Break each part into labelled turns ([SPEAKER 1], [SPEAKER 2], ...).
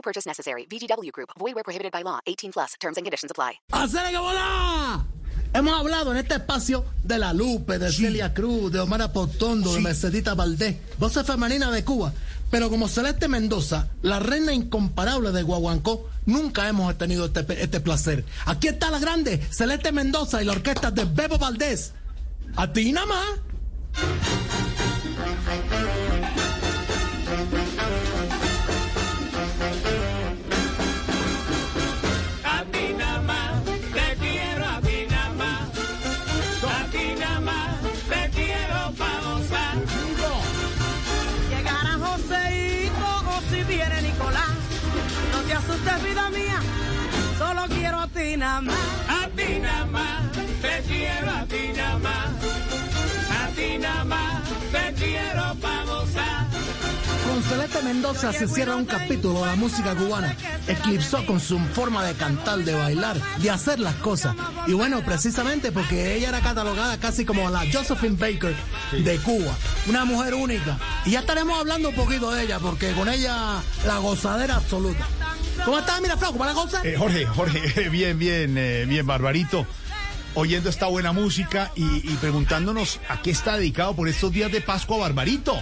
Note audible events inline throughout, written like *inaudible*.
[SPEAKER 1] No purchase necessary. VGW Group. Void where prohibited by law. 18 plus. Terms and conditions apply.
[SPEAKER 2] ¡Hacer que bola! Hemos hablado en este espacio de La Lupe, de Celia Cruz, de Omar Apotondo, de Mercedita Valdés, voces femeninas de Cuba. Pero como Celeste Mendoza, la reina incomparable de Guaguancó, nunca hemos tenido este, este placer. Aquí está la grande Celeste Mendoza y la orquesta de Bebo Valdés. A ti nada más.
[SPEAKER 3] Solo quiero a ti nada más.
[SPEAKER 4] A ti nada más, te quiero a ti nada más. A ti nada más, te quiero pa' gozar.
[SPEAKER 2] Con Celeste Mendoza se cierra un capítulo de la música cubana. Eclipsó con su forma de cantar, de bailar, de hacer las cosas. Y bueno, precisamente porque ella era catalogada casi como la Josephine Baker de Cuba. Una mujer única. Y ya estaremos hablando un poquito de ella, porque con ella la gozadera absoluta. ¿Cómo estás, mira, Flaco? ¿Para la cosa?
[SPEAKER 5] Eh, Jorge, Jorge, *laughs* bien, bien, eh, bien, Barbarito. Oyendo esta buena música y, y preguntándonos a qué está dedicado por estos días de Pascua Barbarito.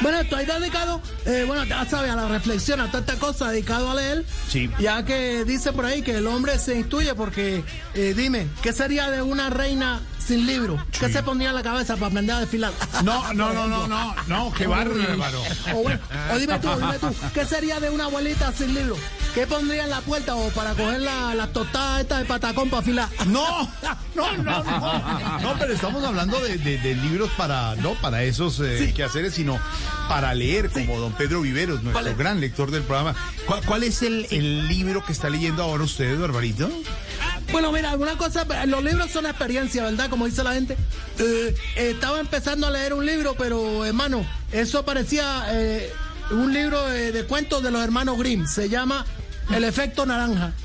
[SPEAKER 2] Bueno, estoy dedicado, eh, bueno, ya sabes, a la reflexión, a toda esta cosa, dedicado a leer.
[SPEAKER 5] Sí.
[SPEAKER 2] Ya que dice por ahí que el hombre se instruye porque, dime, ¿qué sería de una reina sin libro? ¿Qué se pondría en la cabeza para aprender a desfilar?
[SPEAKER 5] No, no, no, no, no, no, qué bárbaro.
[SPEAKER 2] O, bueno, o dime tú, dime tú, ¿qué sería de una abuelita sin libro? ¿Qué pondría en la puerta o para coger la- las tostadas estas de patacón para afilar?
[SPEAKER 5] No, no, no, no. No, pero estamos hablando de, de- de libros para, no para esos eh, quehaceres, sino para leer, como don Pedro Viveros, nuestro gran lector del programa. ¿Cuál, cuál es el, el libro que está leyendo ahora usted, Barbarito?
[SPEAKER 2] Bueno, mira, alguna cosa, los libros son experiencia, ¿verdad? Como dice la gente. Eh, eh, estaba empezando a leer un libro, pero hermano, eso parecía eh, un libro de, de cuentos de los hermanos Grimm. Se llama El efecto naranja. *laughs*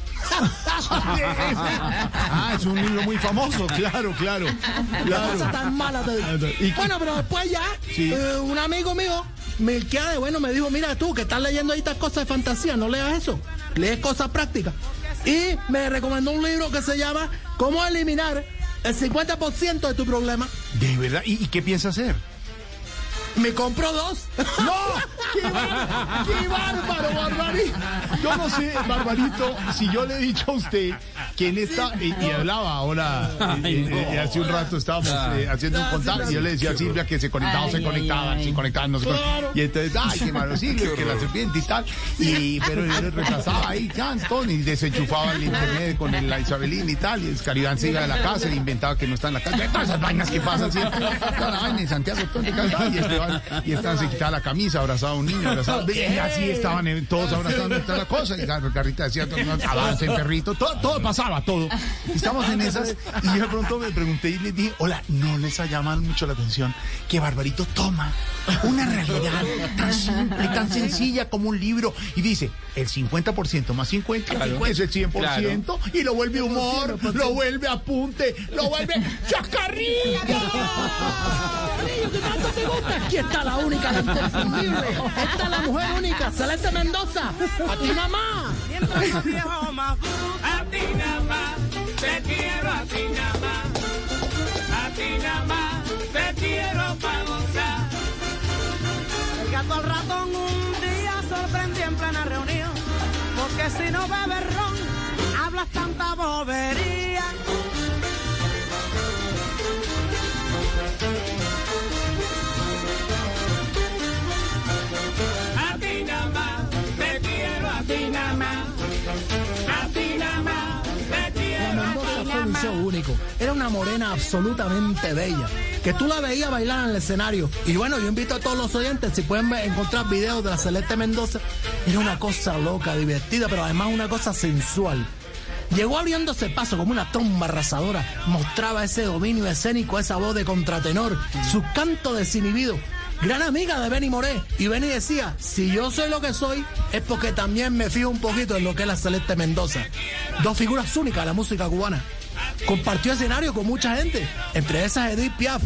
[SPEAKER 5] Ah, es un libro muy famoso, claro, claro.
[SPEAKER 2] Qué cosa
[SPEAKER 5] claro.
[SPEAKER 2] tan mala te digo.
[SPEAKER 5] ¿Y qué-
[SPEAKER 2] Bueno, pero después ya,
[SPEAKER 5] Sí.
[SPEAKER 2] eh, un amigo mío, Melquiade, bueno, me dijo, mira tú, que estás leyendo ahí estas cosas de fantasía, no leas eso, lees cosas prácticas. Y me recomendó un libro que se llama Cómo eliminar el 50% de tu problema.
[SPEAKER 5] De verdad, ¿y, y qué piensa hacer?
[SPEAKER 2] Me compro dos.
[SPEAKER 5] ¡No! *laughs* ¡Qué, bar- qué bárbaro, Barbarito! Yo no sé, Barbarito, si yo le he dicho a usted que en esta, y, y hablaba ahora, eh, eh, eh, hace un rato estábamos eh, haciendo un contacto, y yo le decía a Silvia que se conectaba, se conectaba, se conectaba, no se conectaba. Y entonces, ay, qué malo Silvia, *laughs* que la serpiente y tal. Y, pero yo le retrasaba ahí, Cantón, y desenchufaba el internet con el, la Isabelina y tal, y el Caribán se iba de la casa, e inventaba que no está en la casa. Todas esas vainas que pasan siempre. Toda la vaina en Santiago, ¿dónde está? Y Esteban, y Esteban se quitaba la camisa, abrazaba un niño, y así estaban todos abrazando toda la cosa, y la Carrita decía, avance, perrito, todo, todo pasaba, todo. Y Estamos en esas, y yo de pronto me pregunté y le dije, hola, no les ha llamado mucho la atención que Barbarito toma una realidad tan simple, tan sencilla como un libro, y dice, el 50% más 50 es el 100%, y lo vuelve humor, lo vuelve apunte, lo vuelve chascarrillo.
[SPEAKER 2] Carrillo, que tanto te gusta. Aquí está la única, la inconfundible. Esta es la mujer única, Celeste Mendoza. A ti mamá.
[SPEAKER 4] A ti nada más, te quiero a ti más. A ti nada
[SPEAKER 3] gato al ratón un día sorprendió en plena reunión. Porque si no bebes ron, hablas tanta bobería.
[SPEAKER 4] A ti nada más, te quiero a ti nada más. A ti nada más, te quiero a ti
[SPEAKER 2] fue
[SPEAKER 4] nada
[SPEAKER 2] un
[SPEAKER 4] más.
[SPEAKER 2] show único. Era una morena absolutamente bella, que tú la veías bailar en el escenario. Y bueno, yo invito a todos los oyentes, si pueden encontrar videos de la Celeste Mendoza, era una cosa loca, divertida, pero además una cosa sensual. Llegó abriéndose paso como una tromba arrasadora, mostraba ese dominio escénico, esa voz de contratenor, su canto desinhibido. Gran amiga de Benny Moré. Y Benny decía, si yo soy lo que soy, es porque también me fijo un poquito en lo que es la Celeste Mendoza. Dos figuras únicas de la música cubana. Compartió escenario con mucha gente, entre esas Edith Piaf.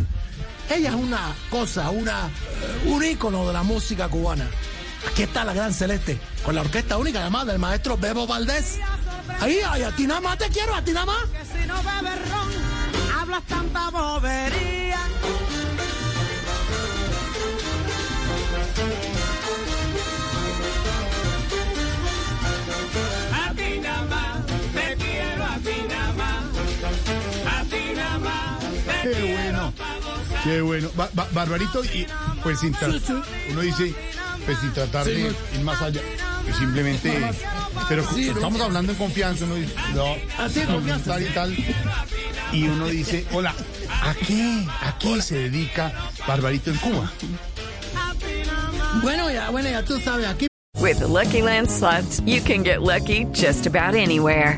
[SPEAKER 2] Ella es una cosa, un ícono de la música cubana. Aquí está la gran Celeste, con la orquesta única además del maestro Bebo Valdés. Ahí, ay, a ti nada más te quiero, a ti nada más.
[SPEAKER 3] Que si no bebes ron, hablas tanta bobería.
[SPEAKER 5] Qué bueno. Ba- ba- Barbarito, y pues sin tra- uno dice, pues sin tratar de ir más allá, pues simplemente, pero
[SPEAKER 2] Sí, ¿no?
[SPEAKER 5] estamos hablando en confianza, uno dice, no,
[SPEAKER 2] Así, confianza,
[SPEAKER 5] tal y tal, y uno dice, hola, ¿a qué, a qué se dedica Barbarito en Cuba?
[SPEAKER 2] Bueno, ya, bueno, ya tú sabes, aquí
[SPEAKER 6] With the Lucky Land slots, you can get lucky just about anywhere.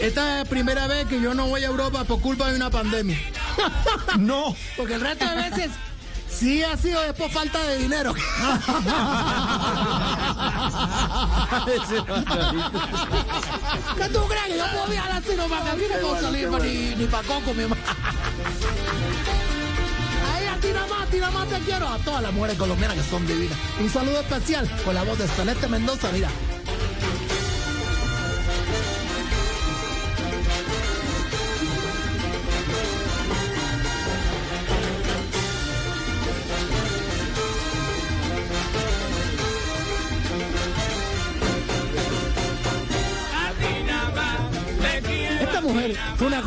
[SPEAKER 2] esta es la primera vez que yo no voy a Europa por culpa de una pandemia. *laughs*
[SPEAKER 5] No,
[SPEAKER 2] Porque el resto de veces sí ha sido es por falta de dinero. *laughs* ¿Qué tú crees? Que yo puedo viajar así no para aquí no puedo salir ni, ni para Coco, mi hermano. Ahí a ti nada más, a ti nada más te quiero. A todas las mujeres colombianas que son divinas. Un saludo especial con la voz de Celeste Mendoza, mira.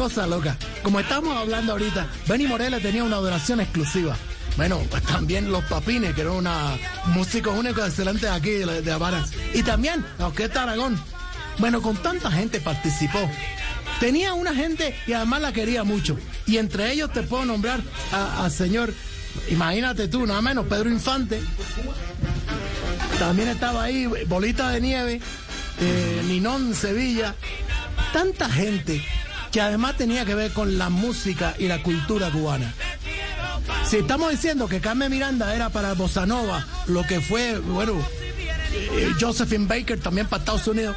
[SPEAKER 2] Cosa loca. Como estamos hablando ahorita, Benny Morella tenía una adoración exclusiva. Bueno, pues también los Papines, que eran una músicos únicos excelentes aquí de, de. Y también la Orquesta Aragón. Bueno, con tanta gente participó. Tenía una gente y además la quería mucho. Y entre ellos te puedo nombrar al señor, imagínate tú, nada menos, Pedro Infante. También estaba ahí Bolita de Nieve, eh, Ninón Sevilla. Tanta gente que además tenía que ver con la música y la cultura cubana. Si estamos diciendo que Carmen Miranda era para Bossa Nova, lo que fue, bueno, eh, Josephine Baker también para Estados Unidos,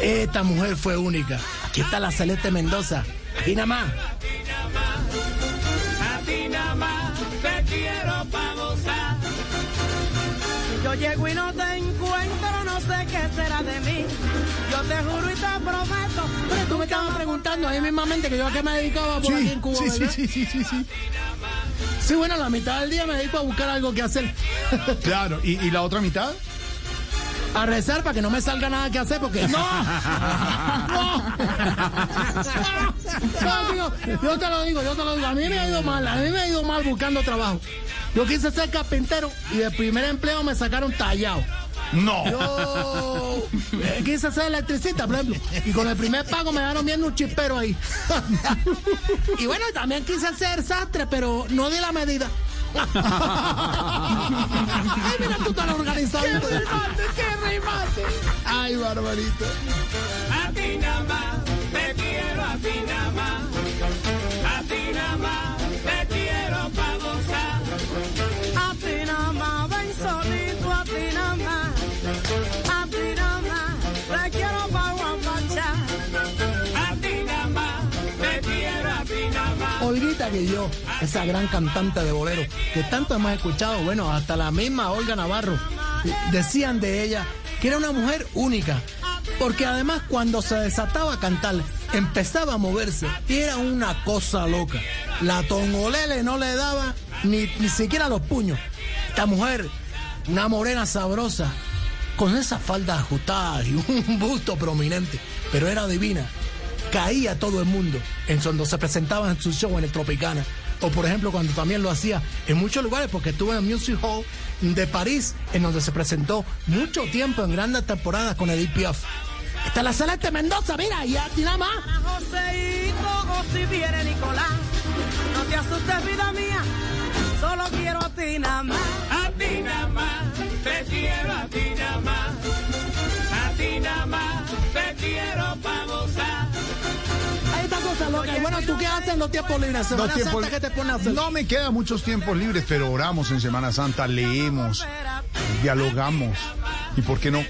[SPEAKER 2] esta mujer fue única. Aquí está la Celeste Mendoza. Y nada más.
[SPEAKER 3] Yo llego y no te encuentro, no sé qué será de mí. Yo te juro y te.
[SPEAKER 2] Estabas preguntando ahí mismamente que yo a qué me dedicaba por aquí
[SPEAKER 5] sí,
[SPEAKER 2] en Cuba.
[SPEAKER 5] sí, sí,
[SPEAKER 2] ¿verdad?
[SPEAKER 5] sí, sí, sí, sí.
[SPEAKER 2] Sí, bueno, la mitad del día me dedico a buscar algo que hacer. *laughs*
[SPEAKER 5] Claro, ¿y, y la otra mitad?
[SPEAKER 2] A rezar para que no me salga nada que hacer porque no. *laughs* *laughs* No. No, tío, yo te lo digo, yo te lo digo. A mí me ha ido mal, a mí me ha ido mal buscando trabajo. Yo quise ser carpintero y del primer empleo me sacaron tallado.
[SPEAKER 5] No.
[SPEAKER 2] Yo eh, quise ser electricista, por ejemplo, y con el primer pago me dejaron viendo un chispero ahí. *laughs* Y bueno, también quise ser sastre, pero no di la medida. *laughs* Ay, mira tú tan organizado. ¡Qué remate, qué remate! Ay, barbarito.
[SPEAKER 4] A ti nada más, te quiero a ti nada más. A ti nada más,
[SPEAKER 2] esa gran cantante de bolero, que tanto hemos escuchado, bueno, hasta la misma Olga Navarro, decían de ella que era una mujer única. Porque además cuando se desataba a cantar, empezaba a moverse y era una cosa loca. La tongolele no le daba ni, ni siquiera los puños. Esta mujer, una morena sabrosa, con esas faldas ajustadas y *laughs* un busto prominente, pero era divina. Caía todo el mundo en cuando se presentaba en su show en el Tropicana. O por ejemplo cuando también lo hacía en muchos lugares, porque estuvo en el Music Hall de París, en donde se presentó mucho tiempo en grandes temporadas con Edith Piaf. Está la Celeste Mendoza, mira, y a ti nada más.
[SPEAKER 3] Joseito, o si viene Nicolás, no te asustes, vida mía, solo quiero a ti nada más.
[SPEAKER 4] A ti nada más, te quiero a ti nada más. A ti nada más, te quiero
[SPEAKER 2] cosa loca. Y bueno, ¿tú qué haces en los tiempos libres? Semana
[SPEAKER 5] Los tiempos-
[SPEAKER 2] Santa, ¿qué te pones a hacer?
[SPEAKER 5] No me quedan muchos tiempos libres, pero oramos en Semana Santa, leemos, dialogamos y, ¿por qué no?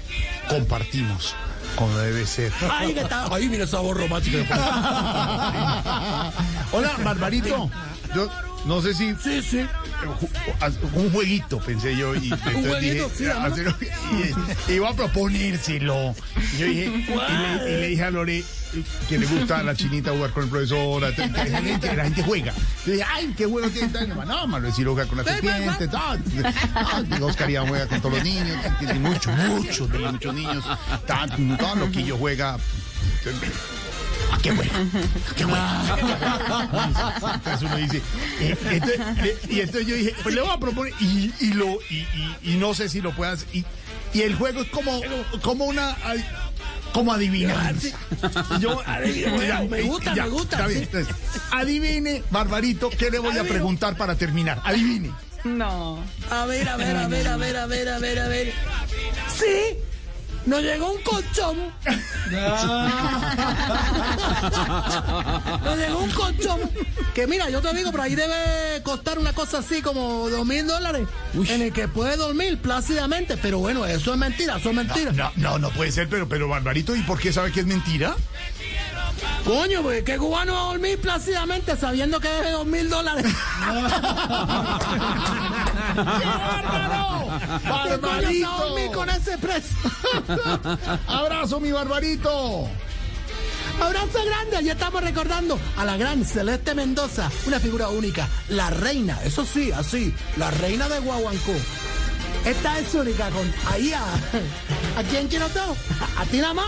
[SPEAKER 5] Compartimos, como debe ser.
[SPEAKER 2] Ay, que está. Ahí mira esa voz romántica. *laughs*
[SPEAKER 5] Hola, Barbarito. Yo no sé si
[SPEAKER 2] Sí, sí.
[SPEAKER 5] un jueguito, pensé yo. Y *laughs* entonces
[SPEAKER 2] jueguito, sí, ¿no?
[SPEAKER 5] hacerlo- *laughs* y- iba a proponérselo. Y yo dije, y le, y le dije a Lore que le gusta a la chinita jugar con el profesor. La, la gente, la gente juega. Yo dije, ay, qué juego tiene. tal? No, malo decir juega con la serpiente. tal. Ah, Oscar ya juega con todos los niños. Tiene muchos, muchos, niños. Tan, todo lo que yo juega. ¿A qué juega? ¿A qué juega? *laughs* Entonces uno dice, eh, entonces, eh, y entonces yo dije, pues le voy a proponer, y, y lo, y, y- y no sé si lo puedas, y, y el juego es como, como una, como adivinar. *laughs* Yo, ya,
[SPEAKER 2] Me gusta,
[SPEAKER 5] ya,
[SPEAKER 2] me gusta,
[SPEAKER 5] está bien.
[SPEAKER 2] sí.
[SPEAKER 5] Entonces, adivine, Barbarito, ¿qué le voy a preguntar para terminar? Adivine.
[SPEAKER 7] No.
[SPEAKER 2] A ver, a ver, a ver, a ver, a ver, a ver, a ver. Sí, nos llegó un colchón. Nos llegó un colchón. Que mira, yo te digo, por ahí debe costar una cosa así como dos mil dólares. En el que puede dormir plácidamente. Pero bueno, eso es mentira, eso es mentira.
[SPEAKER 5] No, no, no puede ser, pero, pero Barbarito, ¿y por qué sabe que es mentira?
[SPEAKER 2] Coño, pues qué cubano va a dormir plácidamente sabiendo que debe dos mil dólares. *laughs* ¿Qué coño se va a dormir con
[SPEAKER 5] ¡Barbarito!
[SPEAKER 2] ese precio? *laughs*
[SPEAKER 5] ¡Abrazo, mi Barbarito!
[SPEAKER 2] Abrazo grande, ya estamos recordando a la gran Celeste Mendoza, una figura única, la reina, eso sí, así, la reina de Guaguancó. Esta es única con ahí a, ¿a quién quiero todo? ¿A, a ti nada más?